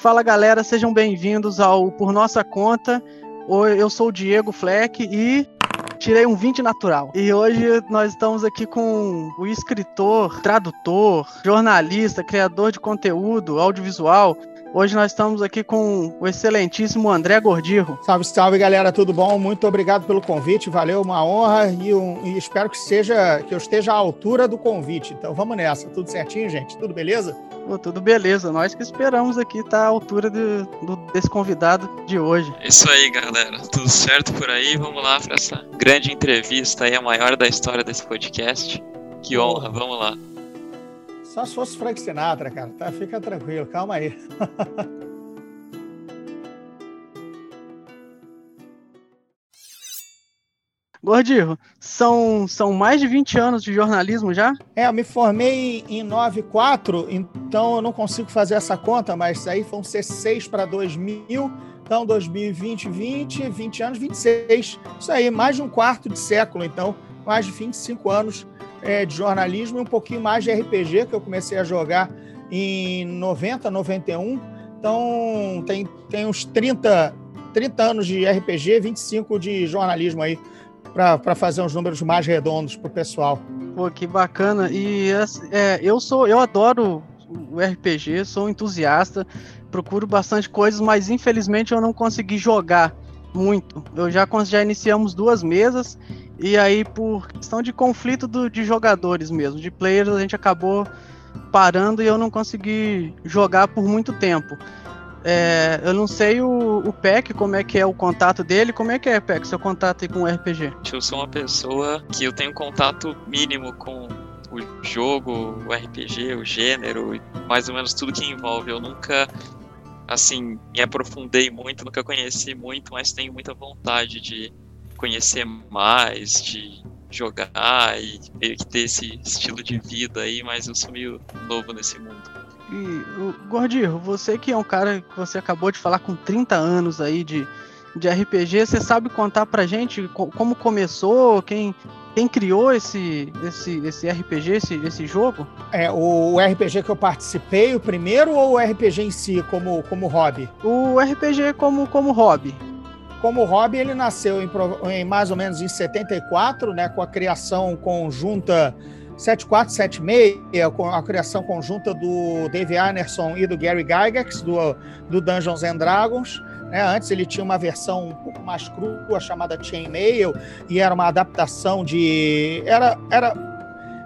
Fala galera, sejam bem-vindos ao Por Nossa Conta. Eu sou o Diego Fleck e tirei um 20 natural. E hoje nós estamos aqui com o escritor, tradutor, jornalista, criador de conteúdo audiovisual, Hoje nós estamos aqui com o excelentíssimo André Gordirro. Salve, salve, galera, tudo bom? Muito obrigado pelo convite, valeu, uma honra e, um, e, espero que seja que eu esteja à altura do convite. Então vamos nessa, tudo certinho, gente? Tudo beleza? Pô, tudo beleza, nós que esperamos aqui estar à altura de, do, desse convidado de hoje. É isso aí, galera, tudo certo por aí? Vamos lá para essa grande entrevista aí, a maior da história desse podcast. Que honra, vamos lá. Só se fosse Frank Sinatra, cara. Tá, fica tranquilo, calma aí. Gordinho, são, são mais de 20 anos de jornalismo já? É, eu me formei em 94, então eu não consigo fazer essa conta, mas aí foram ser 6 para 2000, então 2020, 20, 20 anos, 26. Isso aí, mais de um quarto de século, então, mais de 25 anos é, de jornalismo e um pouquinho mais de RPG, que eu comecei a jogar em 90, 91. Então, tem, tem uns 30, 30 anos de RPG, 25 de jornalismo aí, para fazer uns números mais redondos para o pessoal. Pô, que bacana. E é, eu sou, eu adoro o RPG, sou entusiasta, procuro bastante coisas, mas infelizmente eu não consegui jogar muito. Eu já, já iniciamos duas mesas e aí, por questão de conflito do, de jogadores mesmo, de players, a gente acabou parando e eu não consegui jogar por muito tempo. É, eu não sei o, o PEC, como é que é o contato dele. Como é que é, PEC, seu contato com o RPG? Eu sou uma pessoa que eu tenho contato mínimo com o jogo, o RPG, o gênero, mais ou menos tudo que envolve. Eu nunca, assim, me aprofundei muito, nunca conheci muito, mas tenho muita vontade de conhecer mais, de jogar e ter esse estilo de vida aí, mas eu sou meio novo nesse mundo. E, o Gordinho, você que é um cara que você acabou de falar com 30 anos aí de, de RPG, você sabe contar pra gente como começou, quem, quem criou esse, esse, esse RPG, esse, esse jogo? É, o, o RPG que eu participei, o primeiro, ou o RPG em si, como, como hobby? O RPG como, como hobby como hobby, ele nasceu em, em, mais ou menos em 74, né, com a criação conjunta 7476, com a criação conjunta do Dave Anderson e do Gary Gygax, do, do Dungeons and Dragons. Né? Antes ele tinha uma versão um pouco mais crua chamada Chainmail, e era uma adaptação de. Era, era,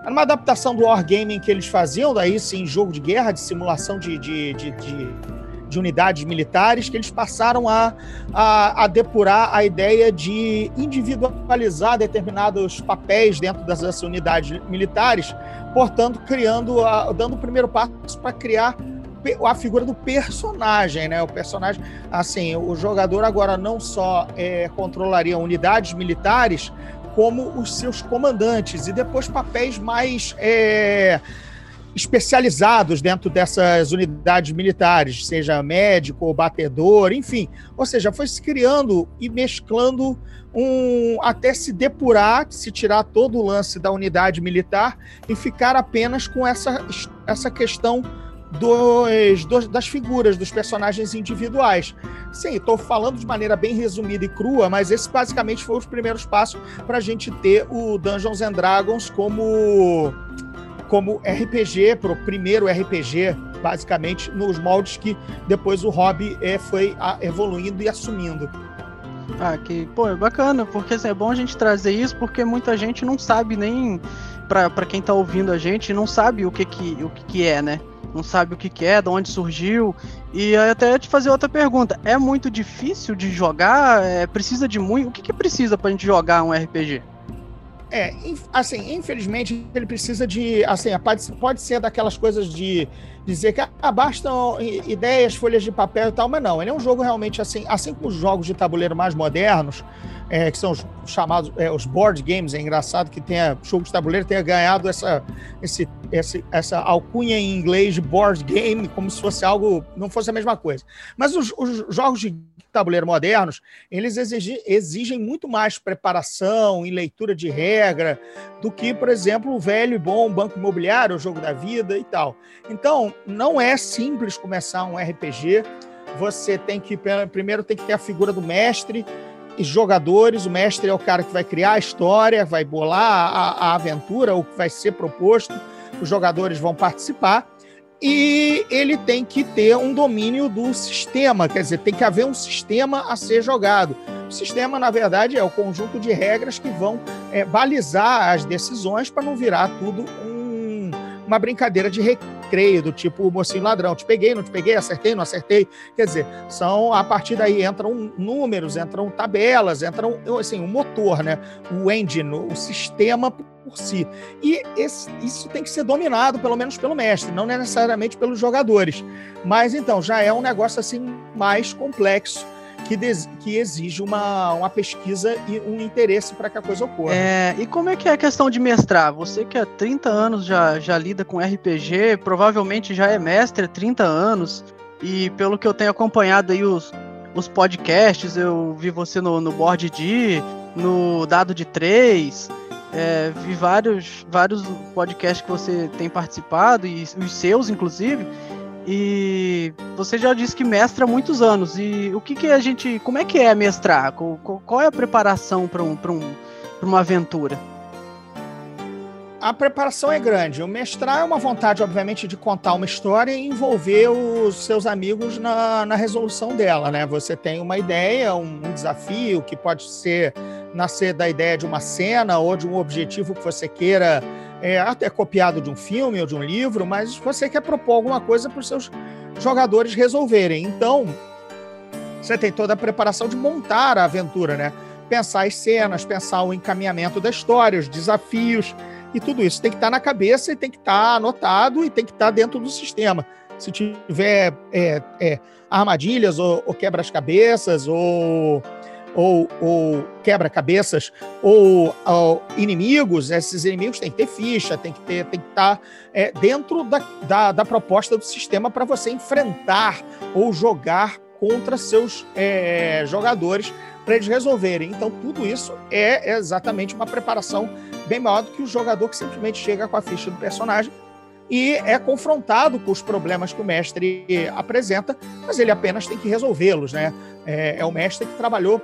era uma adaptação do Wargaming que eles faziam, daí sim, jogo de guerra, de simulação de, de, de, de de unidades militares, que eles passaram a, a, a, depurar a ideia de individualizar determinados papéis dentro dessas unidades militares, portanto, criando, a, dando o primeiro passo para criar a figura do personagem, né? O personagem, assim, o jogador agora não só é, controlaria unidades militares, como os seus comandantes e depois papéis mais é, especializados dentro dessas unidades militares, seja médico ou batedor, enfim. Ou seja, foi se criando e mesclando um até se depurar, se tirar todo o lance da unidade militar e ficar apenas com essa, essa questão dos, dos, das figuras, dos personagens individuais. Sim, estou falando de maneira bem resumida e crua, mas esse basicamente foi os primeiros passos para a gente ter o Dungeons and Dragons como como RPG, para o primeiro RPG, basicamente, nos moldes que depois o hobby é, foi evoluindo e assumindo. Ah, que, pô, é bacana, porque assim, é bom a gente trazer isso, porque muita gente não sabe nem, para quem tá ouvindo a gente, não sabe o que que, o que, que é, né? Não sabe o que, que é, de onde surgiu. E até te fazer outra pergunta: é muito difícil de jogar? É, precisa de muito? O que, que precisa pra gente jogar um RPG? É, assim, infelizmente ele precisa de, assim, pode, ser daquelas coisas de dizer que ah, bastam ideias, folhas de papel e tal, mas não, ele é um jogo realmente assim, assim como os jogos de tabuleiro mais modernos, é, que são os chamados é, os board games, é engraçado que tenha jogo de tabuleiro tenha ganhado essa, esse esse, essa alcunha em inglês board game como se fosse algo, não fosse a mesma coisa. Mas os, os jogos de tabuleiro modernos, eles exigem, exigem muito mais preparação e leitura de regra do que, por exemplo, o velho e bom banco imobiliário, o jogo da vida e tal. Então, não é simples começar um RPG. Você tem que primeiro tem que ter a figura do mestre e jogadores. O mestre é o cara que vai criar a história, vai bolar a, a aventura, o que vai ser proposto. Os jogadores vão participar e ele tem que ter um domínio do sistema, quer dizer, tem que haver um sistema a ser jogado. O sistema, na verdade, é o conjunto de regras que vão é, balizar as decisões para não virar tudo um, uma brincadeira de recreio, do tipo o mocinho ladrão, te peguei, não te peguei, acertei, não acertei. Quer dizer, são a partir daí entram números, entram tabelas, entram assim, o motor, né? o engine, o sistema por si. E esse, isso tem que ser dominado, pelo menos pelo mestre, não necessariamente pelos jogadores. Mas então, já é um negócio assim mais complexo. Que, des, que, exige uma, uma pesquisa e um interesse para que a coisa ocorra. É, e como é que é a questão de mestrar? Você que há 30 anos já, já lida com RPG, provavelmente já é mestre há 30 anos, e pelo que eu tenho acompanhado aí os, os podcasts, eu vi você no, no Board D, no Dado de 3, é, vi vários, vários podcasts que você tem participado, e os seus, inclusive, e você já disse que mestra há muitos anos. E o que, que a gente. Como é que é mestrar? Qual, é a preparação para um, um, uma aventura? A preparação é grande. O mestrar é uma vontade, obviamente, de contar uma história e envolver os seus amigos na, na resolução dela, né? Você tem uma ideia, um, um desafio que pode ser nascer da ideia de uma cena ou de um objetivo que você queira, é, até copiado de um filme ou de um livro, mas você quer propor alguma coisa para os seus jogadores resolverem. Então, você tem toda a preparação de montar a aventura, né? Pensar as cenas, pensar o encaminhamento da história, os desafios e tudo isso tem que estar tá na cabeça e tem que estar tá anotado e tem que estar tá dentro do sistema. Se tiver é, é, armadilhas ou, ou quebras-cabeças ou ou, ou quebra-cabeças ou, ou, inimigos, esses inimigos têm que ter ficha, tem que ter, tem que estar é, dentro da, da, da, proposta do sistema para você enfrentar ou jogar contra seus é, jogadores para eles resolverem. Então, tudo isso é exatamente uma preparação bem maior do que o jogador que simplesmente chega com a ficha do personagem e é confrontado com os problemas que o mestre apresenta, mas ele apenas tem que resolvê-los, né? É, é o mestre que trabalhou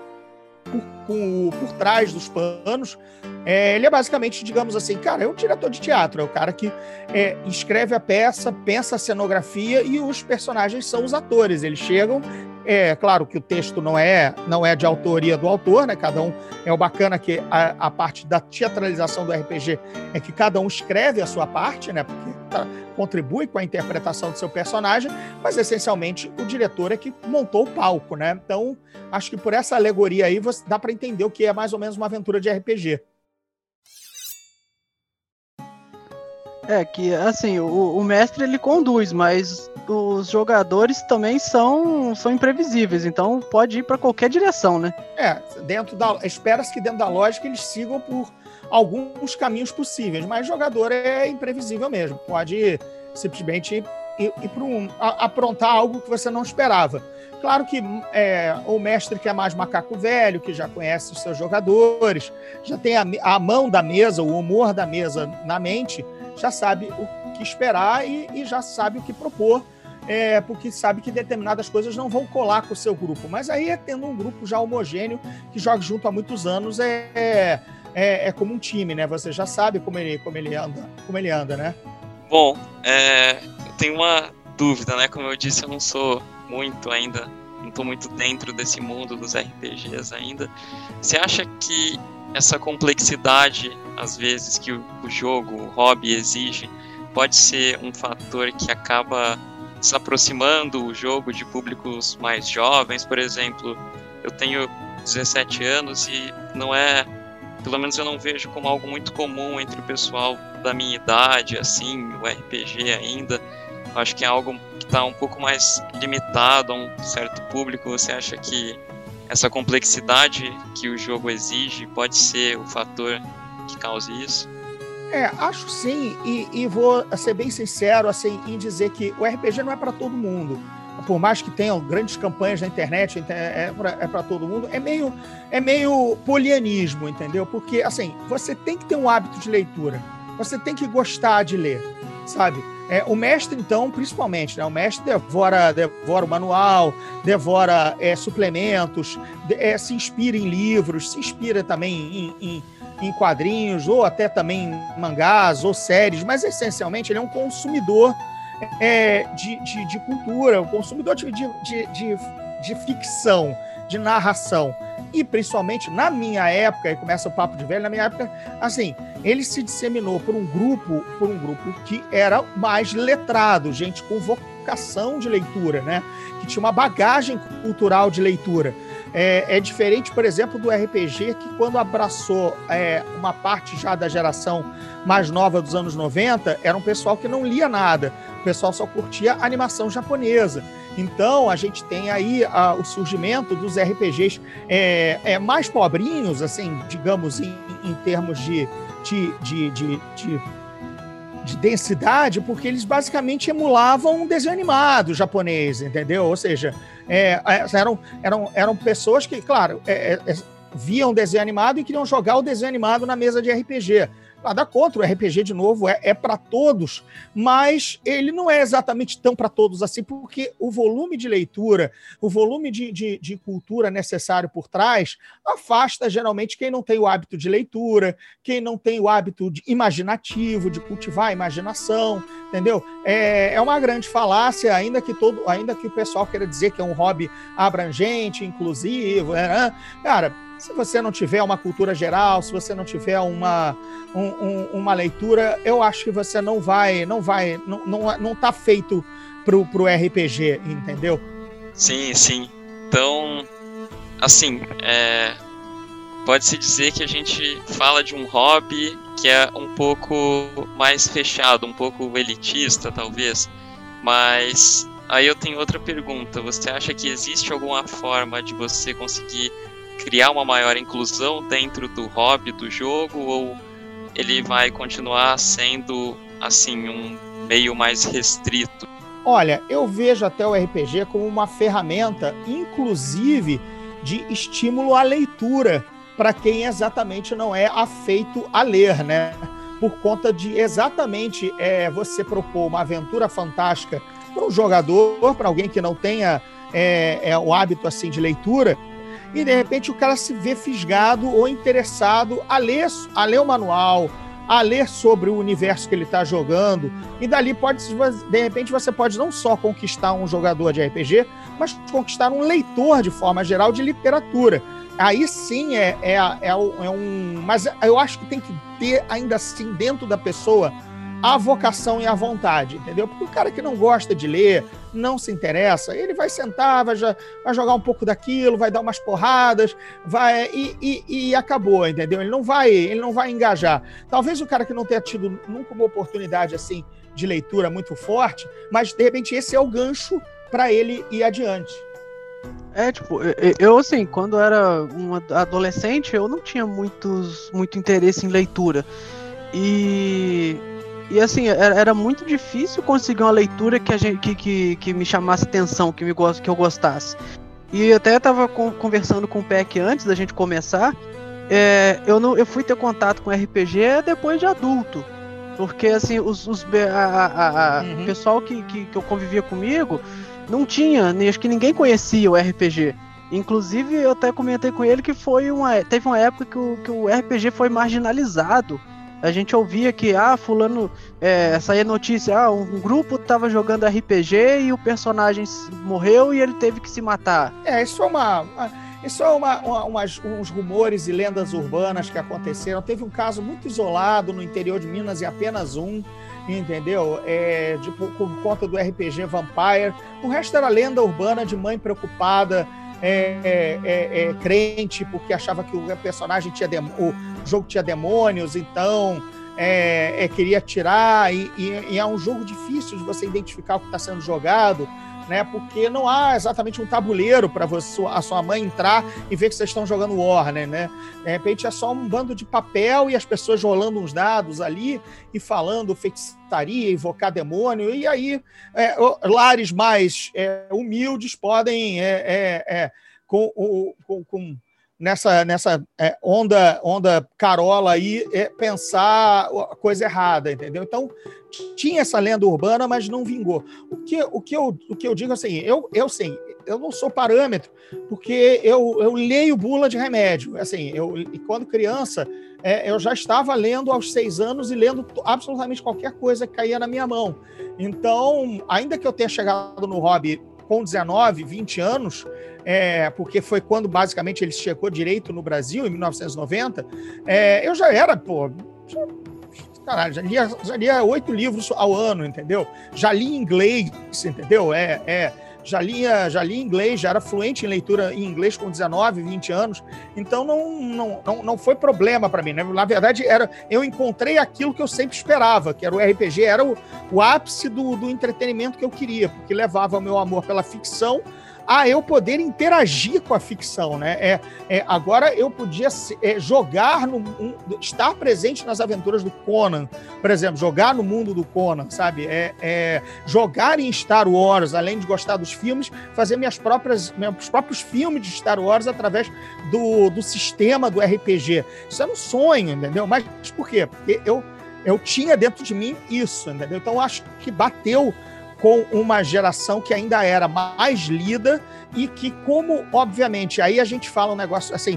por, por, por trás dos panos. É, ele é basicamente, digamos assim, cara, é um diretor de teatro, é o cara que é, escreve a peça, pensa a cenografia e os personagens são os atores. Eles chegam, é claro que o texto não é não é de autoria do autor, né? Cada um é o bacana que a, a parte da teatralização do RPG é que cada um escreve a sua parte, né? Porque tá, contribui com a interpretação do seu personagem, mas essencialmente o diretor é que montou o palco, né? Então, acho que por essa alegoria aí você dá para entender o que é mais ou menos uma aventura de RPG. É que assim, o, o mestre ele conduz, mas os jogadores também são, são imprevisíveis, então pode ir para qualquer direção, né? É, dentro da espera-se que dentro da lógica eles sigam por alguns caminhos possíveis, mas jogador é imprevisível mesmo, pode simplesmente ir, ir para um, aprontar algo que você não esperava. Claro que é, o mestre que é mais macaco velho, que já conhece os seus jogadores, já tem a, a mão da mesa, o humor da mesa na mente, já sabe o que esperar e, e já sabe o que propor, é, porque sabe que determinadas coisas não vão colar com o seu grupo. Mas aí é tendo um grupo já homogêneo que joga junto há muitos anos, é, é, é, é como um time, né? Você já sabe como ele, como ele anda, como ele anda, né? Bom, é, eu tenho uma dúvida, né? Como eu disse, eu não sou muito ainda, não estou muito dentro desse mundo dos RPGs ainda. Você acha que essa complexidade, às vezes, que o, jogo, o hobby exige, pode ser um fator que acaba se aproximando o jogo de públicos mais jovens, por exemplo, eu tenho 17 anos e não é, pelo menos eu não vejo como algo muito comum entre o pessoal da minha idade, assim, o RPG ainda. Acho que é algo que está um pouco mais limitado a um certo público. Você acha que essa complexidade que o jogo exige pode ser o fator que cause isso? É, acho sim, e, e, vou ser bem sincero assim, em dizer que o RPG não é para todo mundo. Por mais que tenham grandes campanhas na internet, é para é todo mundo, é meio, é meio polianismo, entendeu? Porque, assim, você tem que ter um hábito de leitura, você tem que gostar de ler, sabe? É, o mestre, então, principalmente, né? O mestre devora, devora o manual, devora é, suplementos, é, se inspira em livros, se inspira também em, em em quadrinhos, ou até também mangás ou séries, mas essencialmente ele é um consumidor é, de, de, de, cultura, um consumidor de, de, de, de ficção, de narração. E principalmente na minha época, e começa o papo de velho, na minha época, assim, ele se disseminou por um grupo, por um grupo que era mais letrado, gente com vocação de leitura, né? Que tinha uma bagagem cultural de leitura. É, é, diferente, por exemplo, do RPG, que quando abraçou é, uma parte já da geração mais nova dos anos 90, era um pessoal que não lia nada, o pessoal só curtia animação japonesa. Então, a gente tem aí a, o surgimento dos RPGs é, é, mais pobrinhos, assim, digamos, em, em termos de, de, de, de, de de densidade, porque eles basicamente emulavam um desenho animado japonês, entendeu? Ou seja, é, é, eram, eram, eram pessoas que, claro, é, é, viam desenho animado e queriam jogar o desenho animado na mesa de RPG. Nada contra, o RPG, de novo, é, é para todos, mas ele não é exatamente tão para todos assim, porque o volume de leitura, o volume de, de, de, cultura necessário por trás, afasta geralmente quem não tem o hábito de leitura, quem não tem o hábito de imaginativo, de cultivar a imaginação, entendeu? É, é uma grande falácia, ainda que todo, ainda que o pessoal queira dizer que é um hobby abrangente, inclusivo, né? cara se você não tiver uma cultura geral, se você não tiver uma, um, um, uma leitura, eu acho que você não vai, não vai, não, não, não tá feito pro, pro RPG, entendeu? Sim, sim. Então, assim, é, pode-se dizer que a gente fala de um hobby que é um pouco mais fechado, um pouco elitista, talvez. Mas aí eu tenho outra pergunta. Você acha que existe alguma forma de você conseguir criar uma maior inclusão dentro do hobby do jogo ou ele vai continuar sendo assim um meio mais restrito? Olha, eu vejo até o RPG como uma ferramenta, inclusive, de estímulo à leitura para quem exatamente não é afeito a ler, né? Por conta de exatamente é, você propor uma aventura fantástica para um jogador, para alguém que não tenha é, é, o hábito assim de leitura, e de repente o cara se vê fisgado ou interessado a ler, a ler o manual, a ler sobre o universo que ele está jogando. E dali pode, de repente, você pode não só conquistar um jogador de RPG, mas conquistar um leitor de forma geral de literatura. Aí sim é, é, é, é um. Mas eu acho que tem que ter ainda assim dentro da pessoa a vocação e a vontade, entendeu? Porque o cara que não gosta de ler, não se interessa, ele vai sentar, vai, vai jogar um pouco daquilo, vai dar umas porradas, vai e, e, e, acabou, entendeu? Ele não vai, ele não vai engajar. Talvez o cara que não tenha tido nunca uma oportunidade assim de leitura muito forte, mas de repente esse é o gancho para ele ir adiante. É, tipo, eu assim, quando era um adolescente, eu não tinha muitos, muito interesse em leitura. E e assim, era, muito difícil conseguir uma leitura que, a gente, que, que, que me chamasse atenção, que, me, que eu gostasse. E até estava conversando com o Peck antes da gente começar. É, eu, não, eu fui ter contato com RPG depois de adulto. Porque assim, os, os a, a, a uhum. pessoal que, que, que eu convivia comigo não tinha, nem acho que ninguém conhecia o RPG. Inclusive, eu até comentei com ele que foi uma. Teve uma época que o, que o RPG foi marginalizado a gente ouvia que, ah, fulano, é, saía notícia, ah, um grupo tava jogando RPG e o personagem morreu e ele teve que se matar. É, isso é uma... Isso é uma, uma, umas, uns rumores e lendas urbanas que aconteceram. Teve um caso muito isolado no interior de Minas e apenas um, entendeu? É, de, por, por conta do RPG Vampire. O resto era lenda urbana de mãe preocupada é, é, é, é, crente porque achava que o personagem tinha o jogo tinha demônios, então é, é, queria tirar e, e, e, é um jogo difícil de você identificar o que está sendo jogado, né? Porque não há exatamente um tabuleiro para a sua mãe entrar e ver que vocês estão jogando Warner, né? De repente é só um bando de papel e as pessoas rolando uns dados ali e falando feitiçaria, invocar demônio, e aí é, lares mais é, humildes podem é, é, é com, com, com nessa, nessa é, onda onda carola aí é, pensar a coisa errada, entendeu? Então tinha essa lenda urbana, mas não vingou. O que, o que, eu, o que eu digo assim, eu, eu sim, eu não sou parâmetro, porque eu, eu leio bula de remédio. Assim, eu, e quando criança, é, eu já estava lendo aos seis anos e lendo absolutamente qualquer coisa que caía na minha mão. Então, ainda que eu tenha chegado no hobby com 19, 20 anos, é, porque foi quando basicamente ele chegou direito no Brasil, em 1990, é, eu já era, pô, caralho, já lia, já lia oito livros ao ano, entendeu? Já li inglês, entendeu? É, é, já lia, já li inglês, já era fluente em leitura em inglês com 19, 20 anos, então não, não, não, não foi problema para mim, né? Na verdade, era eu encontrei aquilo que eu sempre esperava, que era o RPG, era o, o ápice do, do entretenimento que eu queria, porque levava o meu amor pela ficção a eu poder interagir com a ficção, né? É, é agora eu podia é, jogar no um, estar presente nas aventuras do Conan, por exemplo, jogar no mundo do Conan, sabe? É, é, jogar em Star Wars, além de gostar dos filmes, fazer minhas próprias meus próprios filmes de Star Wars através do, do sistema do RPG. Isso era um sonho, entendeu? Mas por quê? Porque eu eu tinha dentro de mim isso, entendeu? Então acho que bateu com uma geração que ainda era mais lida e que, como, obviamente, aí a gente fala um negócio assim,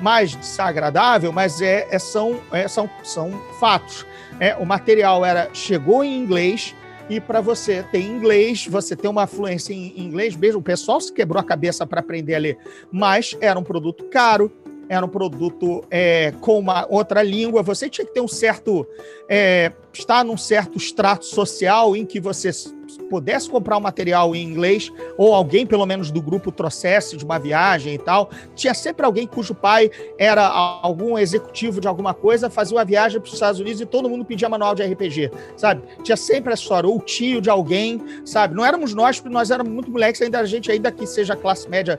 mais desagradável, mas é, é são, é, são, são fatos. É, o material era chegou em inglês e para você ter inglês, você ter uma fluência em inglês, mesmo o pessoal se quebrou a cabeça para aprender a ler, mas era um produto caro, era um produto é, com uma outra língua, você tinha que ter um certo. É, estar num certo extrato social em que você pudesse comprar um material em inglês, ou alguém, pelo menos do grupo, trouxesse de uma viagem e tal. Tinha sempre alguém cujo pai era algum executivo de alguma coisa, fazia uma viagem para os Estados Unidos e todo mundo pedia manual de RPG, sabe? Tinha sempre essa história, ou tio de alguém, sabe? Não éramos nós, porque nós éramos muito moleques, ainda a gente, ainda que seja classe média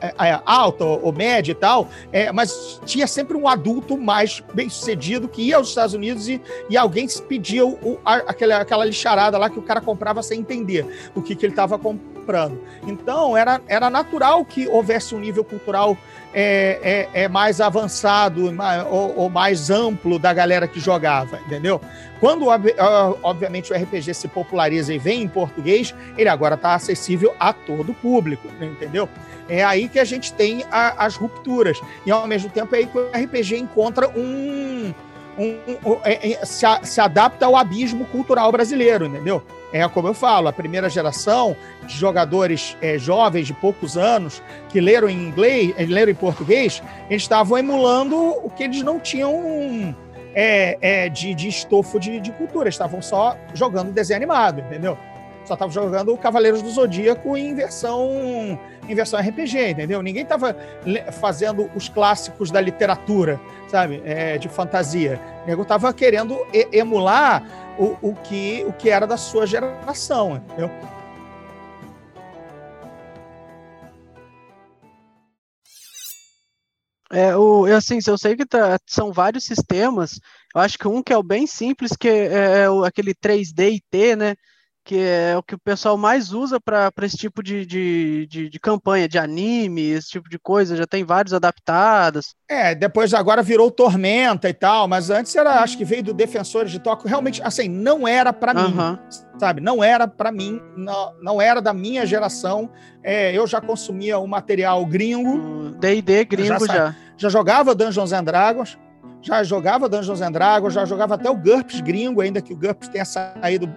é, é, alta ou média e tal, é, mas tinha sempre um adulto mais bem sucedido que ia aos Estados Unidos e, e alguém pedia o, o, aquela, aquela lixarada lá que o cara comprava sem entender o que, que ele estava comprando. Então, era, era natural que houvesse um nível cultural é, é, é mais avançado ou, ou, mais amplo da galera que jogava, entendeu? Quando, obviamente, o RPG se populariza e vem em português, ele agora está acessível a todo o público, entendeu? É aí que a gente tem a, as rupturas. E, ao mesmo tempo, é aí que o RPG encontra um, um, um, é, é, se, a, se, adapta ao abismo cultural brasileiro, entendeu? É como eu falo, a primeira geração de jogadores é, jovens de poucos anos que leram em inglês, eh, leram em português, eles estavam emulando o que eles não tinham é, é, de, de estofo de, de cultura, estavam só jogando desenho animado, entendeu? Só estavam jogando Cavaleiros do Zodíaco em versão, em versão RPG, entendeu? Ninguém estava fazendo os clássicos da literatura, sabe? É, de fantasia. O nego estava querendo emular o, o, que, o que era da sua geração, entendeu? É, o, eu, assim, eu sei que tá, são vários sistemas. Eu acho que um que é o bem simples, que é, é aquele 3D e T, né? Que é o que o pessoal mais usa para esse tipo de, de, de, de, campanha, de anime, esse tipo de coisa. Já tem vários adaptados. É, depois agora virou Tormenta e tal, mas antes era, acho que veio do Defensores de Tóquio. Realmente, assim, não era para mim, sabe? Não era para mim, não, não era da minha geração. É, eu já consumia o material gringo. D&D gringo já, já. Já jogava Dungeons and Dragons já jogava Dungeons and Dragons, já jogava até o GURPS gringo, ainda que o GURPS tenha saído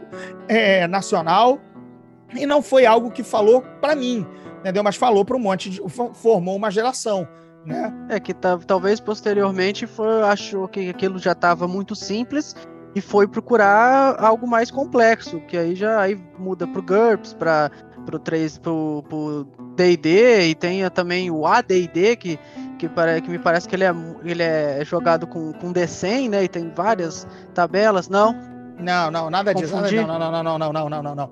é, nacional, e não foi algo que falou para mim, entendeu? Mas falou para um monte de. formou uma geração. Né? É que talvez posteriormente foi, achou que aquilo já estava muito simples e foi procurar algo mais complexo, que aí já aí muda pro GURPS, para pro 3 pro, pro D&D e tem também o AD&D que que, para, que me parece que ele é, ele é jogado com, com D100, né? E tem várias tabelas, não? Não, não, nada disso. Não, não, não, não, não, não, não, não, não.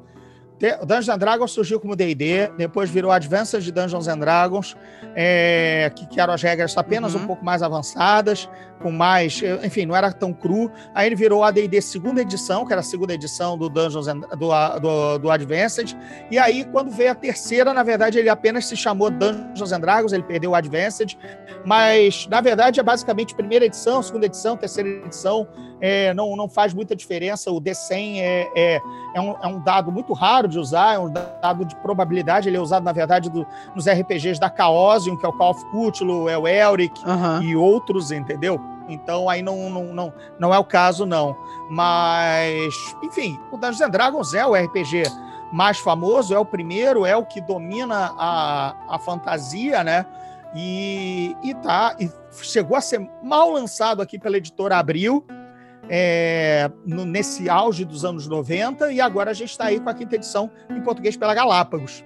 O Dungeons and Dragons surgiu como D&D, depois virou Advanced Dungeons and Dragons, é, que, que eram as regras apenas uhum. um pouco mais avançadas, com mais, enfim, não era tão cru. Aí ele virou a D&D segunda edição, que era a segunda edição do Dungeons and, do, do, do Advanced. E aí, quando veio a terceira, na verdade, ele apenas se chamou Dungeons and Dragons, ele perdeu o Advanced. Mas, na verdade, é basicamente primeira edição, segunda edição, terceira edição. É, não, não faz muita diferença. O D100 é, é, é, um, é um dado muito raro de usar, é um dado de probabilidade. Ele é usado, na verdade, do, nos RPGs da Chaosium, que é o Call of Cthulhu, é o Elric uhum. e outros, entendeu? Então aí não, não, não, não é o caso, não. Mas, enfim, o Dungeons and Dragons é o RPG mais famoso, é o primeiro, é o que domina a, a fantasia, né? E, e tá, e chegou a ser mal lançado aqui pela editora Abril, é, no, nesse auge dos anos 90, e agora a gente está aí com a quinta edição em português pela Galápagos.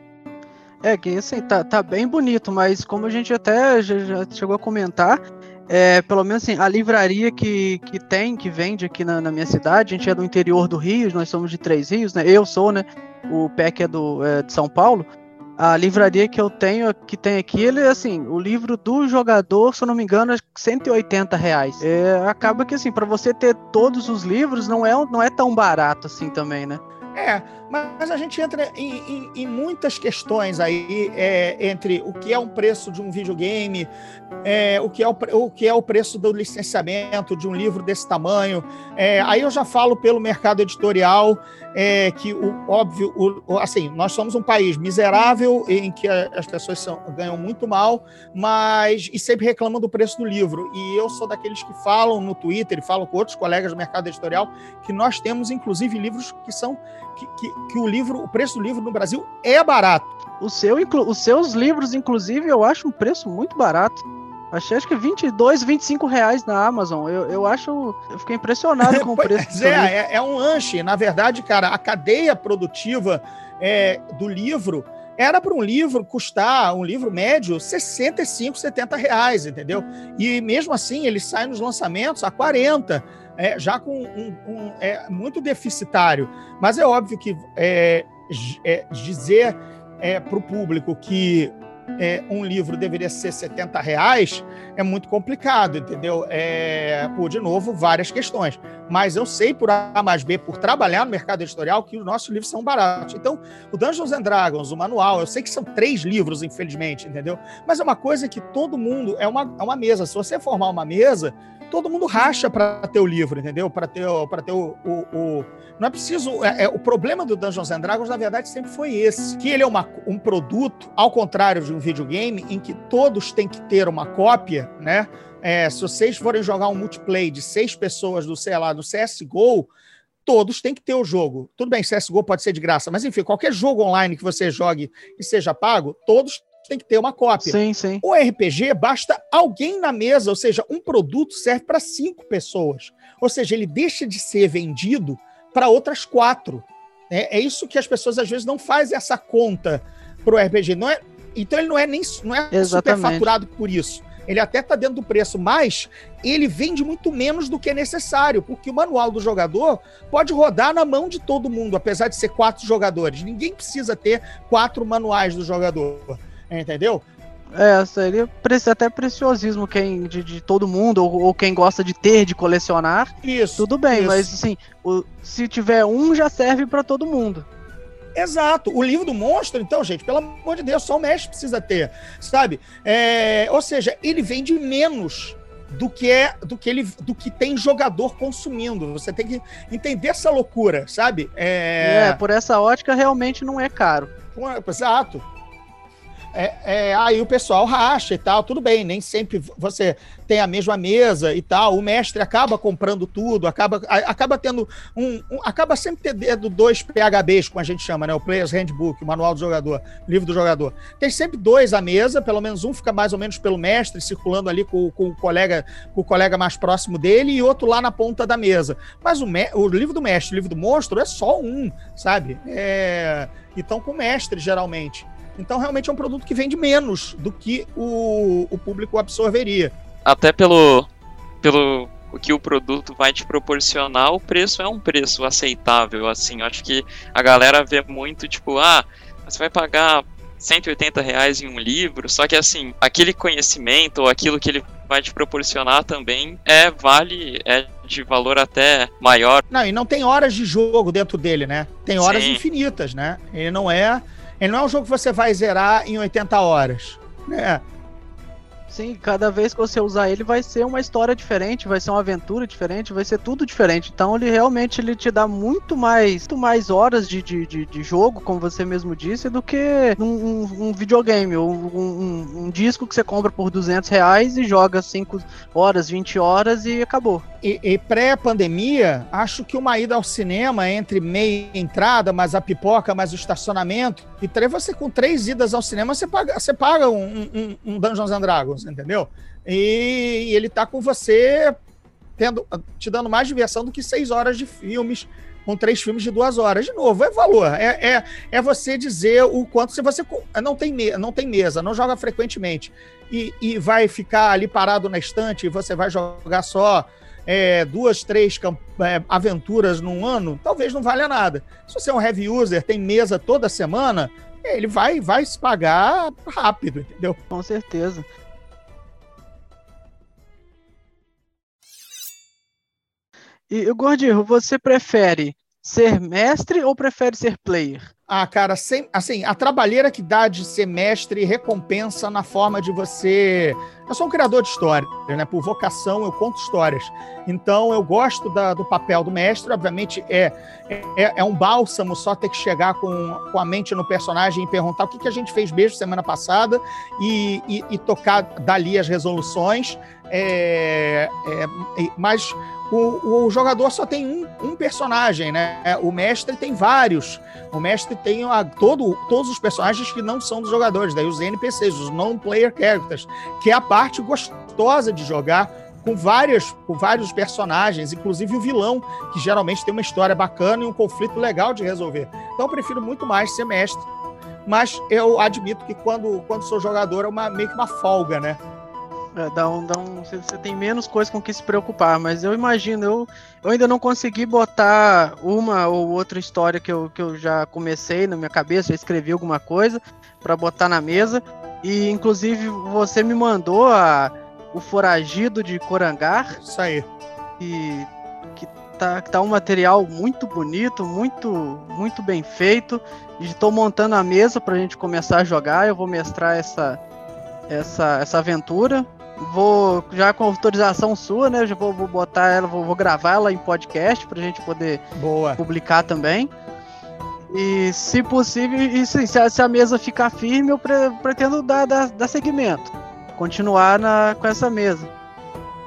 É, que assim, tá, tá bem bonito, mas como a gente até já, já chegou a comentar, é, pelo menos assim, a livraria que, que tem, que vende aqui na, na, minha cidade, a gente é do interior do Rio, nós somos de Três Rios, né? Eu sou, né? O PEC é, do, é de São Paulo. A livraria que eu tenho, que tem aqui, ele assim, o livro do jogador, se eu não me engano, é 180 reais. É, acaba que assim, para você ter todos os livros, não é, não é tão barato assim também, né? É, mas a gente entra em, em, em muitas questões aí é, entre o que é um preço de um videogame, é, o, que é o, o que é o preço do licenciamento de um livro desse tamanho. É, aí eu já falo pelo mercado editorial, é, que o óbvio, o, assim, nós somos um país miserável em que as pessoas são, ganham muito mal, mas e sempre reclamam do preço do livro. E eu sou daqueles que falam no Twitter e falam com outros colegas do mercado editorial que nós temos inclusive livros que são que, que, que, o livro, o preço do livro no Brasil é barato. O seu, os seus livros, inclusive, eu acho um preço muito barato. Achei acho que 22, 25 reais na Amazon. Eu, eu acho. Eu fiquei impressionado com o preço. É, é, é, um lanche. Na verdade, cara, a cadeia produtiva é, do livro era para um livro custar, um livro médio, 65, 70 reais, entendeu? E mesmo assim, ele sai nos lançamentos a 40 é, já com um, um, é, muito deficitário. Mas é óbvio que é, é, dizer é, para o público que é, um livro deveria ser 70 reais é muito complicado, entendeu? É, por, de novo, várias questões. Mas eu sei por A mais B, por trabalhar no mercado editorial, que os nossos livros são baratos. Então, o Dungeons and Dragons, o manual, eu sei que são três livros, infelizmente, entendeu? Mas é uma coisa que todo mundo, é uma, é uma mesa. Se você formar uma mesa, todo mundo racha para ter o livro, entendeu? Para ter, para ter o, o, o, Não é preciso. É, é, o problema do Dungeons and Dragons, na verdade, sempre foi esse: que ele é uma, um produto, ao contrário de um videogame, em que todos têm que ter uma cópia, né? É, se vocês forem jogar um multiplayer de seis pessoas do, sei lá, do CSGO, todos têm que ter o jogo. Tudo bem, CSGO pode ser de graça, mas enfim, qualquer jogo online que você jogue e seja pago, todos tem que ter uma cópia. Sim, sim. O RPG basta alguém na mesa, ou seja, um produto serve para cinco pessoas. Ou seja, ele deixa de ser vendido para outras quatro. É, é, isso que as pessoas às vezes não fazem essa conta para o RPG. Não é, então ele não é nem não é superfaturado por isso. Ele até está dentro do preço, mas ele vende muito menos do que é necessário, porque o manual do jogador pode rodar na mão de todo mundo, apesar de ser quatro jogadores. Ninguém precisa ter quatro manuais do jogador. Entendeu? É, seria até preciosismo quem, de, de todo mundo, ou, ou, quem gosta de ter, de colecionar. Isso. Tudo bem, isso. mas assim, o, se tiver um, já serve para todo mundo. Exato. O livro do monstro, então, gente, pelo amor de Deus, só o mestre precisa ter, sabe? É, ou seja, ele vende menos do que é do que ele do que tem jogador consumindo. Você tem que entender essa loucura, sabe? É, é por essa ótica realmente não é caro. Exato é, é, aí o pessoal racha e tal, tudo bem, nem sempre você tem a mesma mesa e tal, o mestre acaba comprando tudo, acaba, acaba tendo um, um acaba sempre tendo dois PHBs, como a gente chama, né, o Player's Handbook, o manual do jogador, livro do jogador. Tem sempre dois à mesa, pelo menos um fica mais ou menos pelo mestre, circulando ali com, com o colega com o colega mais próximo dele e outro lá na ponta da mesa. Mas o, o livro do mestre, o livro do monstro é só um, sabe? É... Então com o mestre, geralmente. Então, realmente é um produto que vende menos do que o, o público absorveria. Até pelo, pelo que o produto vai te proporcionar, o preço é um preço aceitável, assim. Eu acho que a galera vê muito, tipo, ah, você vai pagar 180 reais em um livro, só que assim, aquele conhecimento ou aquilo que ele vai te proporcionar também é vale, é de valor até maior. Não, e não tem horas de jogo dentro dele, né? Tem horas Sim. infinitas, né? Ele não é, ele não é um jogo que você vai zerar em 80 horas, né? Sim, cada vez que você usar ele vai ser uma história diferente, vai ser uma aventura diferente, vai ser tudo diferente. Então ele realmente ele te dá muito mais, muito mais horas de, de, de, de jogo, como você mesmo disse, do que um, um, um videogame ou um, um, disco que você compra por 200 reais e joga 5 horas, 20 horas e acabou. E, e pré-pandemia, acho que uma ida ao cinema entre meia entrada, mais a pipoca, mais o estacionamento, e três, você com três idas ao cinema, você paga, você paga um, um, um Dungeons and Dragons entendeu? E, e ele tá com você tendo, te dando mais diversão do que seis horas de filmes, com três filmes de duas horas. De novo, é valor. É, é, é você dizer o quanto se você não tem, me, não tem mesa, não joga frequentemente e, e vai ficar ali parado na estante e você vai jogar só é, duas, três é, aventuras num ano, talvez não valha nada. Se você é um heavy user, tem mesa toda semana, ele vai, vai se pagar rápido, entendeu? Com certeza. E, Gordinho, você prefere ser mestre ou prefere ser player? Ah, cara, sem, assim, a trabalheira que dá de ser mestre recompensa na forma de você. Eu sou um criador de histórias, né? Por vocação, eu conto histórias. Então, eu gosto da, do papel do mestre. Obviamente, é, é, é, um bálsamo só ter que chegar com, com a mente no personagem e perguntar o que, que a gente fez mesmo semana passada e, e, e tocar dali as resoluções. É, é, mas o, o jogador só tem um, um, personagem, né? O mestre tem vários. O mestre tem a, todo, todos os personagens que não são dos jogadores, daí os NPCs, os non-player characters, que é a parte gostosa de jogar com várias, com vários personagens, inclusive o vilão, que geralmente tem uma história bacana e um conflito legal de resolver. Então eu prefiro muito mais ser mestre. Mas eu admito que quando, quando sou jogador é uma, meio que uma folga, né? É, dá um, dá um, você, tem menos coisa com que se preocupar, mas eu imagino, eu, eu ainda não consegui botar uma ou outra história que eu, que eu já comecei na minha cabeça, já escrevi alguma coisa para botar na mesa. E inclusive você me mandou a, o Foragido de Corangar. Isso aí. E que tá, que tá um material muito bonito, muito, muito bem feito. Estou montando a mesa para a gente começar a jogar. Eu vou mestrar essa, essa, essa aventura vou já com autorização sua, né? Eu já vou, vou botar ela, vou, vou, gravar ela em podcast pra gente poder Boa. publicar também. E se possível, e se, se, a, mesa ficar firme, eu pre, pretendo dar, dar, dar seguimento. Continuar na, com essa mesa.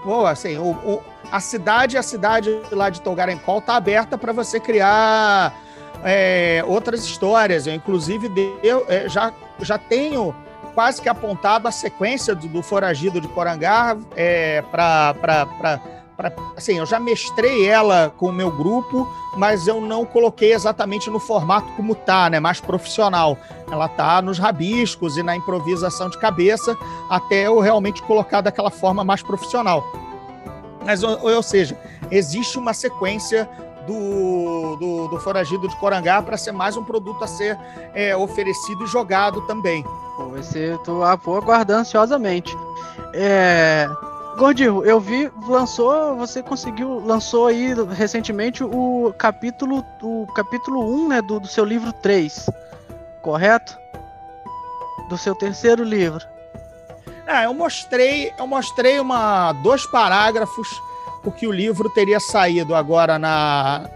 Boa, assim, o, o, a cidade, a cidade lá de Tolgarencol tá aberta para você criar é, outras histórias. Eu, inclusive, eu, é, já, já tenho quase que apontado a sequência do, do Foragido de Porangá é, para assim, eu já mestrei ela com o meu grupo, mas eu não coloquei exatamente no formato como tá, né, mais profissional. Ela tá nos rabiscos e na improvisação de cabeça, até eu realmente colocar daquela forma mais profissional. Mas, ou, ou seja, existe uma sequência do, do, do Foragido de Corangá para ser mais um produto a ser é, oferecido e jogado também. Tô, ah, vou aguardar ansiosamente. É, Gordinho, eu vi, lançou, você conseguiu, lançou aí recentemente o capítulo, o capítulo 1, né, do, do seu livro 3, correto? Do seu terceiro livro. Ah, eu mostrei, eu mostrei uma, dois parágrafos porque o livro teria saído agora na,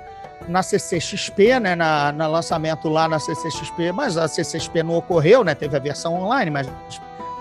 na CCXP, né, na, na lançamento lá na CCXP, mas a CCXP não ocorreu, né, teve a versão online, mas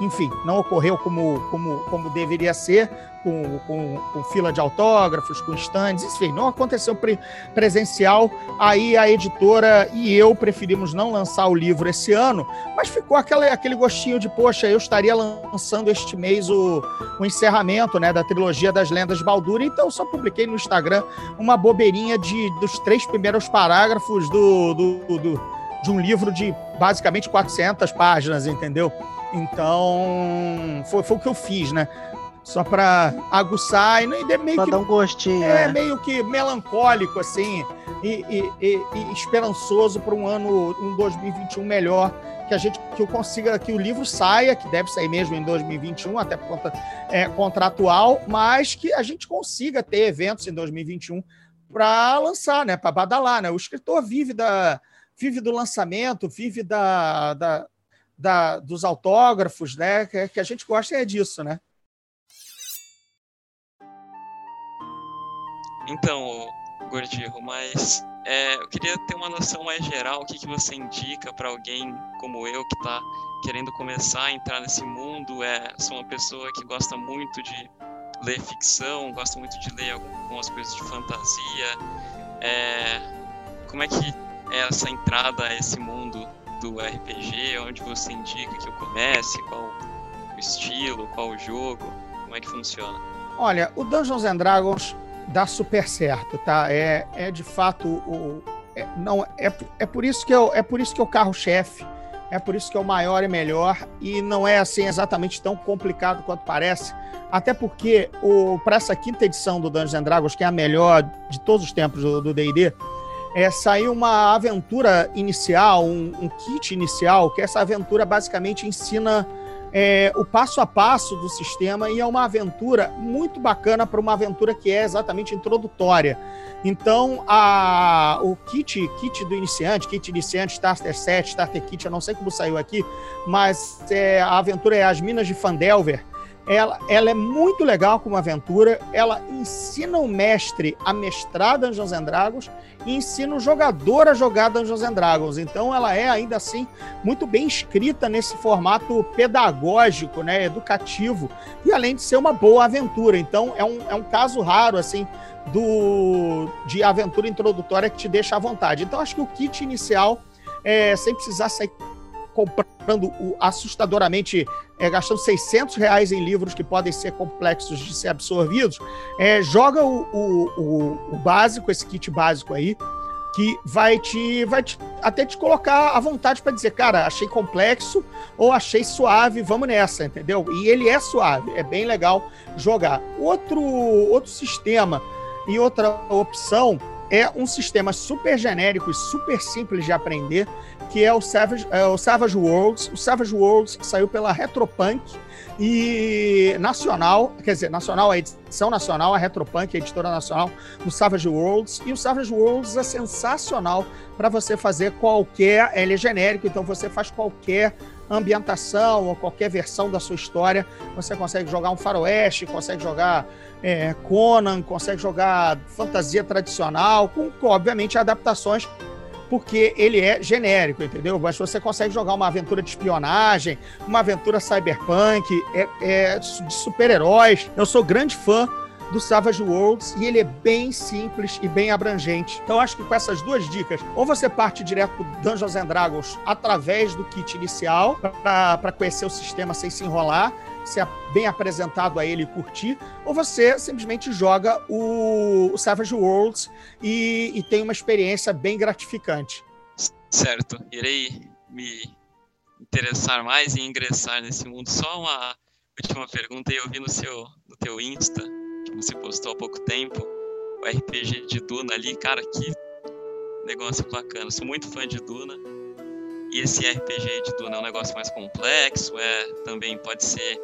enfim, não ocorreu como, como, como deveria ser, com, com, com fila de autógrafos, com stands, enfim, não aconteceu pre presencial. Aí a editora e eu preferimos não lançar o livro esse ano, mas ficou aquele, aquele gostinho de, poxa, eu estaria lançando este mês o, o encerramento né, da trilogia das Lendas de Baldur, então só publiquei no Instagram uma bobeirinha de, dos três primeiros parágrafos do, do, do de um livro de basicamente 400 páginas, entendeu? Então, foi, foi o que eu fiz, né? Só para aguçar e meio pra que dar um gostinho. é, É, meio que melancólico assim e, e- e- e esperançoso para um ano, um 2021 melhor, que a gente que eu consiga que o livro saia, que deve sair mesmo em 2021, até por conta é, contratual, mas que a gente consiga ter eventos em 2021 para lançar, né, para badalar, né? O escritor vive da vive do lançamento, vive da, da, da- dos autógrafos, né? Que, que a gente gosta é disso, né? Então, Gordirro, mas é, eu queria ter uma noção mais geral, o que, que você indica para alguém como eu que está querendo começar a entrar nesse mundo? É, sou uma pessoa que gosta muito de ler ficção, gosta muito de ler algumas coisas de fantasia. É, como é que é essa entrada a esse mundo do RPG? Onde você indica que eu comece? Qual o estilo? Qual o jogo? Como é que funciona? Olha, o Dungeons and Dragons dá super certo, tá? É, é de fato o é, não é, é por isso que eu é por isso que eu carro-chefe, é por isso que é o maior e melhor e não é assim exatamente tão complicado quanto parece, até porque o para essa quinta edição do Dungeons and Dragons, que é a melhor de todos os tempos do D&D, é, saiu uma aventura inicial, um, um kit inicial, que essa aventura basicamente ensina é, o passo a passo do sistema e é uma aventura muito bacana para uma aventura que é exatamente introdutória. Então, a, o kit, kit do iniciante, kit iniciante, Starter Set, Starter Kit, eu não sei como saiu aqui, mas é, a aventura é As Minas de Fandelver. Ela, ela é muito legal como aventura, ela ensina o mestre a mestrar Dungeons and Dragons e ensina o jogador a jogar Dungeons and Dragons. Então ela é ainda assim muito bem escrita nesse formato pedagógico, né, educativo e além de ser uma boa aventura. Então é um, é um caso raro assim do de aventura introdutória que te deixa à vontade. Então acho que o kit inicial é, sem precisar sair comprando o, assustadoramente, é, gastando 600 reais em livros que podem ser complexos de ser absorvidos, é, joga o, o, o, básico, esse kit básico aí, que vai te, vai te até te colocar à vontade para dizer, cara, achei complexo ou achei suave, vamos nessa, entendeu? E ele é suave, é bem legal jogar. Outro, outro sistema e outra opção é um sistema super genérico e super simples de aprender, que é o Savage, é o Savage Worlds. O Savage Worlds saiu pela Retropunk e nacional, quer dizer, nacional, a edição nacional, a Retropunk, a editora nacional do Savage Worlds. E o Savage Worlds é sensacional para você fazer qualquer. Ele é genérico, então você faz qualquer ambientação ou qualquer versão da sua história. Você consegue jogar um faroeste, consegue jogar é, Conan, consegue jogar fantasia tradicional, com, obviamente, adaptações, porque ele é genérico, entendeu? Mas você consegue jogar uma aventura de espionagem, uma aventura cyberpunk, é, é de super-heróis. Eu sou grande fã do Savage Worlds e ele é bem simples e bem abrangente. Então acho que com essas duas dicas, ou você parte direto pro Dungeons and Dragons através do kit inicial para conhecer o sistema sem se enrolar, ser bem apresentado a ele e curtir, ou você simplesmente joga o, o Savage Worlds e, e tem uma experiência bem gratificante. Certo, irei me interessar mais e ingressar nesse mundo. Só uma última pergunta, eu vi no seu no teu Insta você postou há pouco tempo, o RPG de Duna ali, cara, que negócio bacana. Sou muito fã de Duna. E esse RPG de Duna é um negócio mais complexo, é também pode ser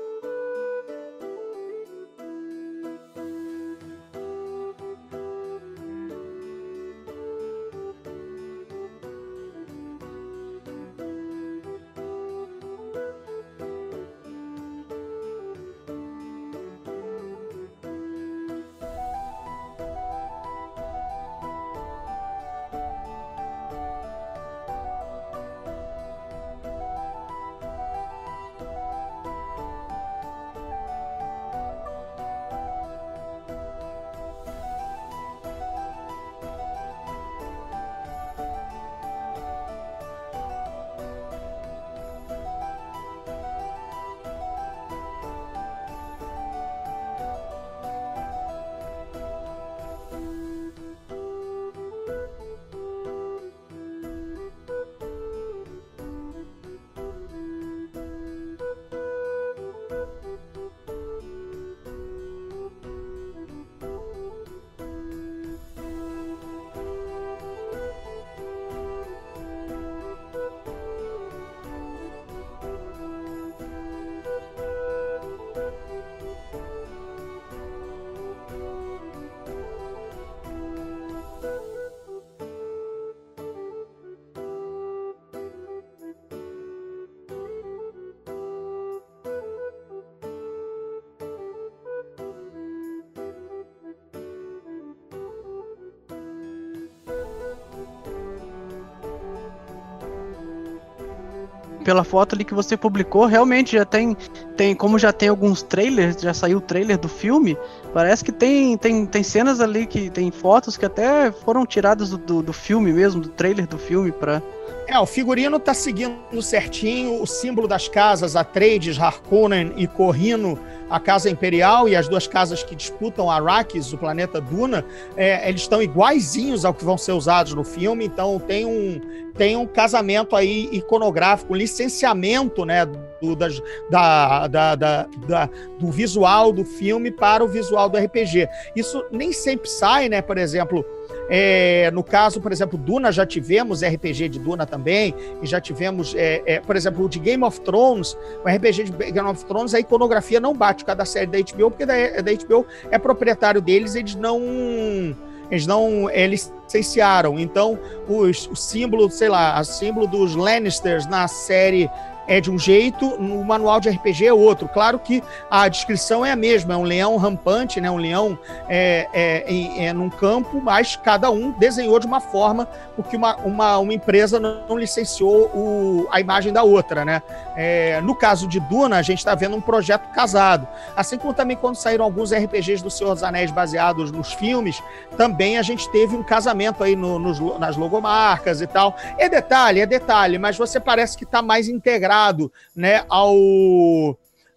pela foto ali que você publicou, realmente já tem, tem como já tem alguns trailers, já saiu o trailer do filme, parece que tem, tem, tem cenas ali que tem fotos que até foram tiradas do, do, do filme mesmo, do trailer do filme para é, o figurino tá seguindo certinho o símbolo das casas, Atreides, Harkonnen e Corrino, a Casa Imperial e as duas casas que disputam Arrakis, o planeta Duna, é, eles estão iguaizinhos ao que vão ser usados no filme, então tem um, tem um casamento aí iconográfico, um licenciamento né, do, das, da, da, da, da, do visual do filme para o visual do RPG. Isso nem sempre sai, né? Por exemplo, é, no caso, por exemplo, Duna, já tivemos RPG de Duna também, e já tivemos, é, é, por exemplo, o de Game of Thrones, o RPG de Game of Thrones, a iconografia não bate com a da série da HBO, porque da, da HBO é proprietário deles, eles não eles não eles licenciaram. Então, os, o símbolo, sei lá, o símbolo dos Lannisters na série é de um jeito, no manual de RPG é outro. Claro que a descrição é a mesma, é um leão rampante, né? um leão é, é, é, é num campo, mas cada um desenhou de uma forma, porque uma, uma, uma empresa não licenciou o, a imagem da outra. Né? É, no caso de Duna, a gente está vendo um projeto casado. Assim como também quando saíram alguns RPGs do Senhor dos Anéis baseados nos filmes, também a gente teve um casamento aí no, nos, nas logomarcas e tal. É detalhe, é detalhe, mas você parece que está mais integrado né, ao,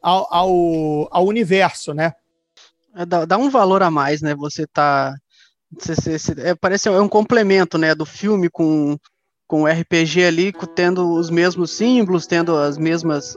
ao, ao, ao universo, né? É, dá, dá, um valor a mais, né? Você tá. É, parece é um complemento, né? Do filme com, com o RPG ali, tendo os mesmos símbolos, tendo as mesmas.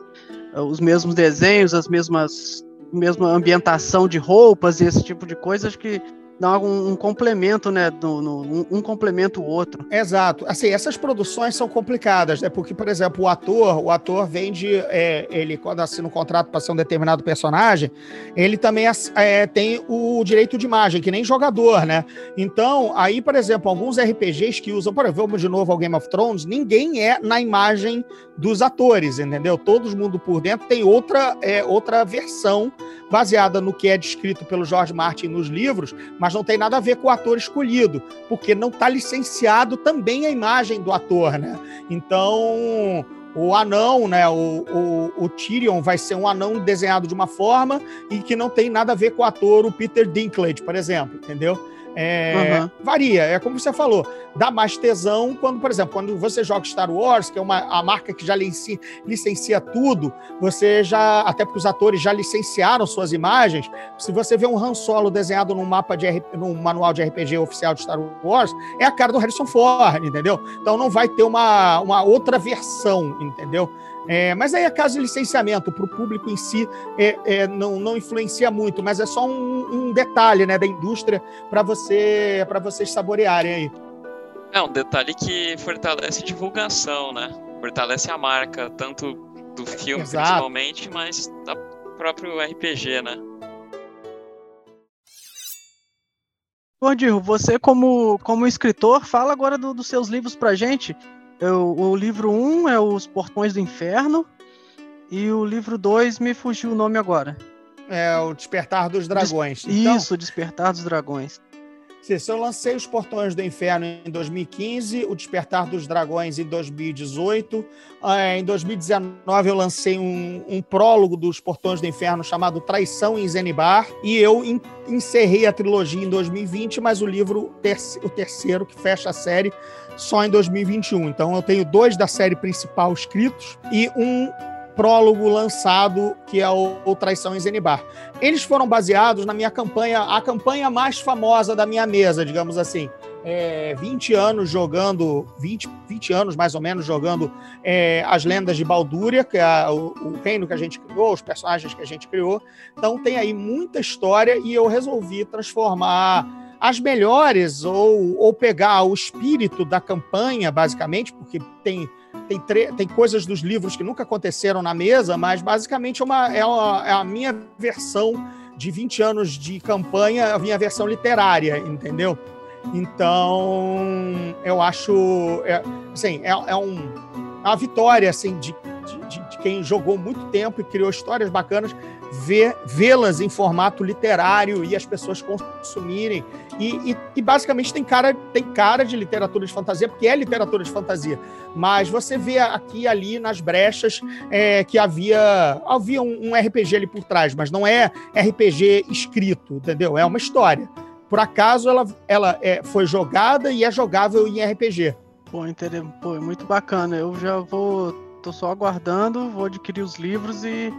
Os mesmos desenhos, as mesmas. Mesma ambientação de roupas e esse tipo de coisa, acho que dá um, um complemento, né? Do, no, um, um complementa o outro. Exato. Assim, essas produções são complicadas, né? Porque, por exemplo, o ator, o ator vende, é, ele quando assina um contrato para ser um determinado personagem, ele também é, tem o direito de imagem, que nem jogador, né? Então, aí, por exemplo, alguns RPGs que usam, por exemplo, de novo ao Game of Thrones, ninguém é na imagem dos atores, entendeu? Todo mundo por dentro tem outra, é, outra versão baseada no que é descrito pelo George Martin nos livros, mas não tem nada a ver com o ator escolhido, porque não está licenciado também a imagem do ator, né? Então, o anão, né? O, o, o, Tyrion vai ser um anão desenhado de uma forma e que não tem nada a ver com o ator, o Peter Dinklage, por exemplo, entendeu? É, uhum. Varia, é como você falou, dá mais tesão quando, por exemplo, quando você joga Star Wars, que é uma a marca que já licencia, licencia tudo, você já, até porque os atores já licenciaram suas imagens, se você vê um Han Solo desenhado num mapa de num manual de RPG oficial de Star Wars, é a cara do Harrison Ford, entendeu? Então não vai ter uma, uma outra versão, entendeu? É, mas aí é caso de licenciamento, para o público em si é, é, não, não influencia muito, mas é só um, um detalhe né, da indústria para você, vocês saborearem aí. É um detalhe que fortalece a divulgação, né? Fortalece a marca, tanto do filme Exato. principalmente, mas do próprio RPG, né? Gordinho, você como, como escritor, fala agora do, dos seus livros pra gente. Eu, o livro 1 um é Os Portões do Inferno. E o livro 2 me fugiu o nome agora. É o Despertar dos Dragões. Des então, Isso, Despertar dos Dragões. Se eu lancei Os Portões do Inferno em 2015, o Despertar dos Dragões em 2018. É, em 2019 eu lancei um, um, prólogo dos Portões do Inferno chamado Traição em Zenibar. E eu encerrei a trilogia em 2020, mas o livro, o terceiro que fecha a série, só em 2021. Então eu tenho dois da série principal escritos e um prólogo lançado que é o, o Traição em Zenibar. Eles foram baseados na minha campanha, a campanha mais famosa da minha mesa, digamos assim. É, 20 anos jogando, 20, 20 anos mais ou menos jogando é, as lendas de Baldúria, que é o, o, reino que a gente criou, os personagens que a gente criou. Então tem aí muita história e eu resolvi transformar as melhores ou, ou pegar o espírito da campanha, basicamente, porque tem, tem, tem coisas dos livros que nunca aconteceram na mesa, mas basicamente uma, é, uma, é a minha versão de 20 anos de campanha, a minha versão literária, entendeu? Então, eu acho. É, assim, é, é, um, é uma vitória assim, de, de, de, quem jogou muito tempo e criou histórias bacanas, vê-las em formato literário e as pessoas consumirem E, e, e, basicamente tem cara, tem cara de literatura de fantasia, porque é literatura de fantasia. Mas você vê aqui e ali nas brechas é, que havia, havia um, um, RPG ali por trás, mas não é RPG escrito, entendeu? É uma história. Por acaso ela, ela é, foi jogada e é jogável em RPG. Pô, Pô, é muito bacana. Eu já vou. tô só aguardando, vou adquirir os livros e,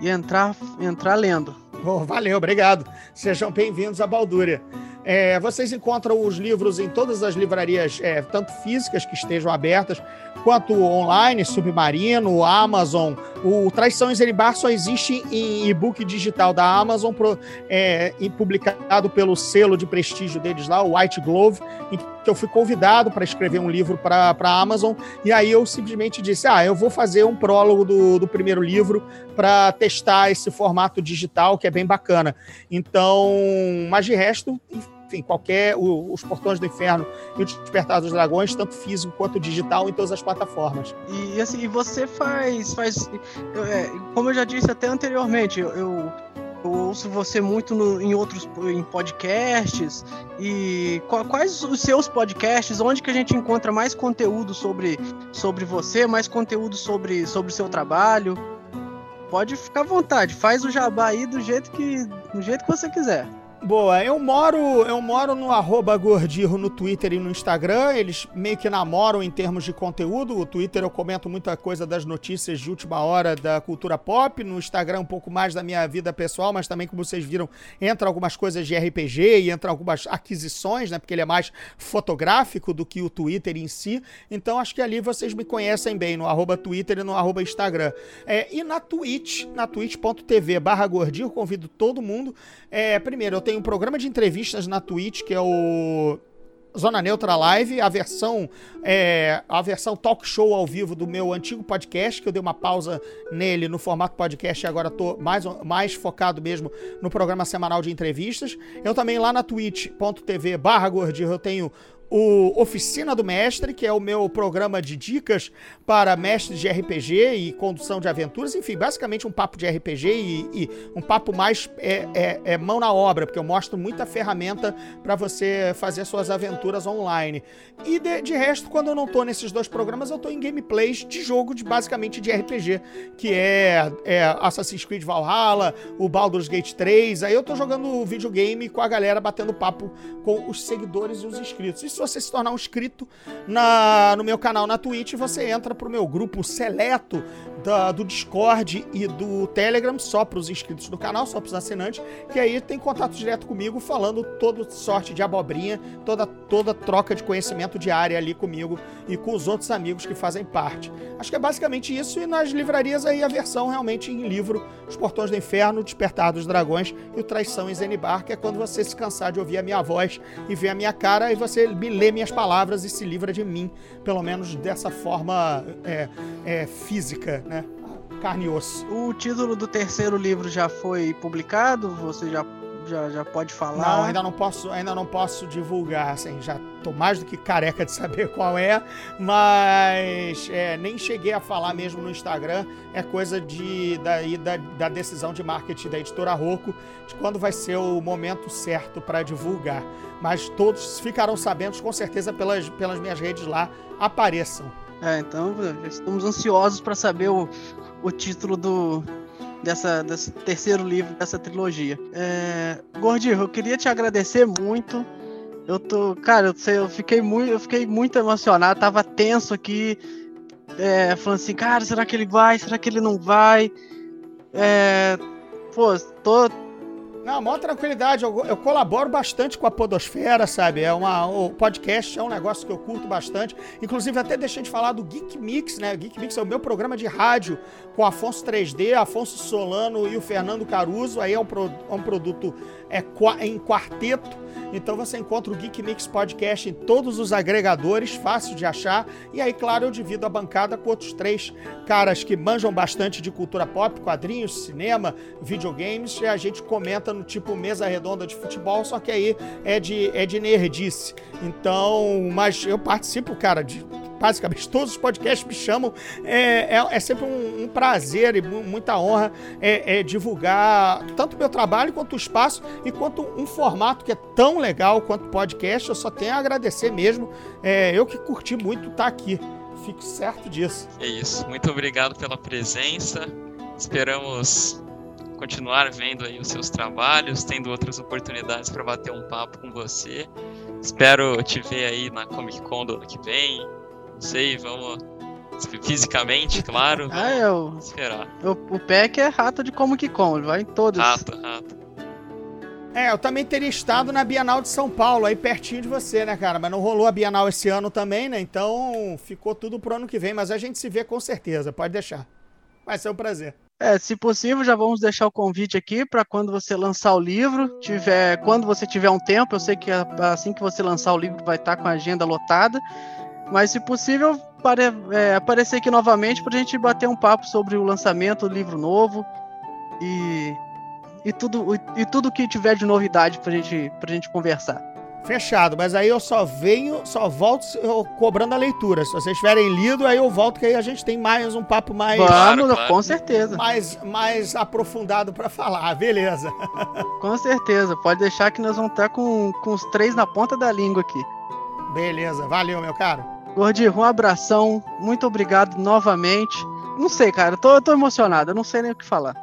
e entrar, entrar lendo. Oh, valeu, obrigado. Sejam bem-vindos à Baldúria. É, vocês encontram os livros em todas as livrarias, é, tanto físicas que estejam abertas, quanto online, Submarino, Amazon. O Traição em Zeribar só existe em e-book digital da Amazon, pro, é, publicado pelo selo de prestígio deles lá, o White Glove, em que eu fui convidado para escrever um livro para a Amazon, e aí eu simplesmente disse: Ah, eu vou fazer um prólogo do, do primeiro livro para testar esse formato digital, que é bem bacana. Então, mas de resto, enfim, qualquer. O, os Portões do Inferno e o Despertar dos Dragões, tanto físico quanto digital, em todas as plataformas. E assim, você faz. faz é, como eu já disse até anteriormente, eu, eu eu ouço você muito no, em outros em podcasts e quais os seus podcasts onde que a gente encontra mais conteúdo sobre, sobre você mais conteúdo sobre sobre o seu trabalho pode ficar à vontade faz o jabá aí do jeito que do jeito que você quiser Boa, eu moro, eu moro no arroba Gordirro no Twitter e no Instagram. Eles meio que namoram em termos de conteúdo. O Twitter eu comento muita coisa das notícias de última hora da cultura pop. No Instagram um pouco mais da minha vida pessoal, mas também, como vocês viram, entra algumas coisas de RPG e entra algumas aquisições, né? Porque ele é mais fotográfico do que o Twitter em si. Então acho que ali vocês me conhecem bem, no arroba Twitter e no arroba Instagram. É, e na Twitch, na twitch.tv barra Gordirro, convido todo mundo. É, primeiro, eu tenho tem um programa de entrevistas na Twitch, que é o Zona Neutra Live, a versão é, a versão talk show ao vivo do meu antigo podcast, que eu dei uma pausa nele no formato podcast e agora tô mais, mais focado mesmo no programa semanal de entrevistas. Eu também lá na twitch.tv barra eu tenho o Oficina do Mestre, que é o meu programa de dicas para mestres de RPG e condução de aventuras. Enfim, basicamente um papo de RPG e, e um papo mais é, é, é, mão na obra, porque eu mostro muita ferramenta para você fazer suas aventuras online. E de, de, resto, quando eu não tô nesses dois programas, eu tô em gameplays de jogo de basicamente de RPG, que é, é Assassin's Creed Valhalla, o Baldur's Gate 3. Aí eu tô jogando videogame com a galera batendo papo com os seguidores e os inscritos. Se você se tornar um inscrito na, no meu canal na Twitch, você entra pro meu grupo seleto da, do Discord e do Telegram, só para os inscritos do canal, só para os assinantes, que aí tem contato direto comigo, falando toda sorte de abobrinha, toda, toda troca de conhecimento diária ali comigo e com os outros amigos que fazem parte. Acho que é basicamente isso, e nas livrarias aí a versão realmente em livro, Os Portões do Inferno, Despertar dos Dragões e o Traição em Zenibar, que é quando você se cansar de ouvir a minha voz e ver a minha cara, e você me lê minhas palavras e se livra de mim, pelo menos dessa forma é, é, física, né? Carne e osso. O título do terceiro livro já foi publicado? Você já, já, já pode falar? Não, ainda não posso, ainda não posso divulgar, assim, já tô mais do que careca de saber qual é, mas é, nem cheguei a falar mesmo no Instagram, é coisa de, daí, da, da decisão de marketing da editora Rocco, de quando vai ser o momento certo para divulgar. Mas todos ficarão sabendo, com certeza, pelas, pelas minhas redes lá, apareçam. É, então estamos ansiosos para saber o, o título do, dessa, desse terceiro livro dessa trilogia. É, Gordinho, eu queria te agradecer muito. Eu tô, cara, eu, sei, eu fiquei muito, eu fiquei muito emocionado, tava tenso aqui, é, falando assim, cara, será que ele vai? Será que ele não vai? É, pô, tô, não, maior tranquilidade. Eu, eu, colaboro bastante com a Podosfera, sabe? É uma, o podcast é um negócio que eu curto bastante. Inclusive, até deixei de falar do Geek Mix, né? Geek Mix é o meu programa de rádio com Afonso 3D, Afonso Solano e o Fernando Caruso. Aí é um, pro, é um produto é, em quarteto então você encontra o Geek Mix Podcast em todos os agregadores, fácil de achar. E aí, claro, eu divido a bancada com outros três caras que manjam bastante de cultura pop, quadrinhos, cinema, videogames. E a gente comenta no tipo mesa redonda de futebol, só que aí é de, é de nerdice. Então, mas eu participo, cara, de basicamente todos os podcasts me chamam. É, é, é sempre um, um, prazer e muita honra é, é divulgar tanto o meu trabalho quanto o espaço e quanto um formato que é tão legal quanto podcast. Eu só tenho a agradecer mesmo. É, eu que curti muito estar aqui. Fique certo disso. É isso. Muito obrigado pela presença. Esperamos continuar vendo aí os seus trabalhos, tendo outras oportunidades para bater um papo com você. Espero te ver aí na Comic Con do ano que vem. Não sei, vamos fisicamente, claro. ah, eu esperar. O, o Peck é rato de Comic Con, ele vai em todos. Rato, rato. É, eu também teria estado na Bienal de São Paulo, aí pertinho de você, né, cara? Mas não rolou a Bienal esse ano também, né? Então ficou tudo pro ano que vem, mas a gente se vê com certeza, pode deixar. Vai ser um prazer. É, se possível, já vamos deixar o convite aqui para quando você lançar o livro, tiver, quando você tiver um tempo, eu sei que assim que você lançar o livro vai estar com a agenda lotada, mas se possível, pare, é, aparecer aqui novamente para a gente bater um papo sobre o lançamento do livro novo e, e tudo e tudo que tiver de novidade para gente, a gente conversar. Fechado, mas aí eu só venho, só volto cobrando a leitura. Se vocês tiverem lido, aí eu volto, que aí a gente tem mais um papo mais. Vamos, claro, claro. com certeza. Mais, mais aprofundado para falar, beleza. Com certeza, pode deixar que nós vamos estar com, com os três na ponta da língua aqui. Beleza, valeu, meu caro. Gordinho, um abração, muito obrigado novamente. Não sei, cara, eu tô, eu tô emocionado, eu não sei nem o que falar.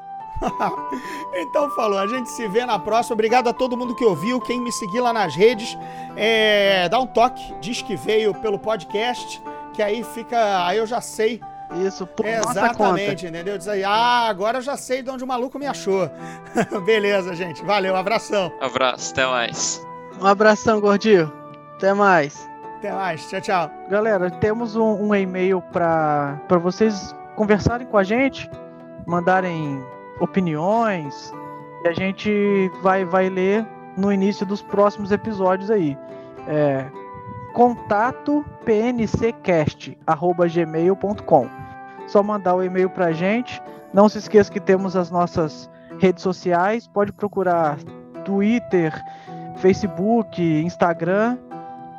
então falou, a gente se vê na próxima. Obrigado a todo mundo que ouviu, quem me seguir lá nas redes. É, dá um toque, diz que veio pelo podcast, que aí fica. Aí eu já sei. Isso, por Exatamente, entendeu? Diz aí, ah, agora eu já sei de onde o maluco me achou. Beleza, gente. Valeu, abração. Abraço, até mais. Um abração, gordinho. Até mais. Até mais, tchau, tchau. Galera, temos um, um e-mail para vocês conversarem com a gente, mandarem opiniões que a gente vai, vai ler no início dos próximos episódios aí. É, contato pnccast@gmail.com. Só mandar o e-mail pra gente. Não se esqueça que temos as nossas redes sociais, pode procurar Twitter, Facebook, Instagram,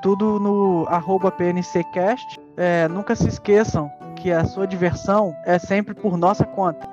tudo no PNCcast. É, nunca se esqueçam que a sua diversão é sempre por nossa conta.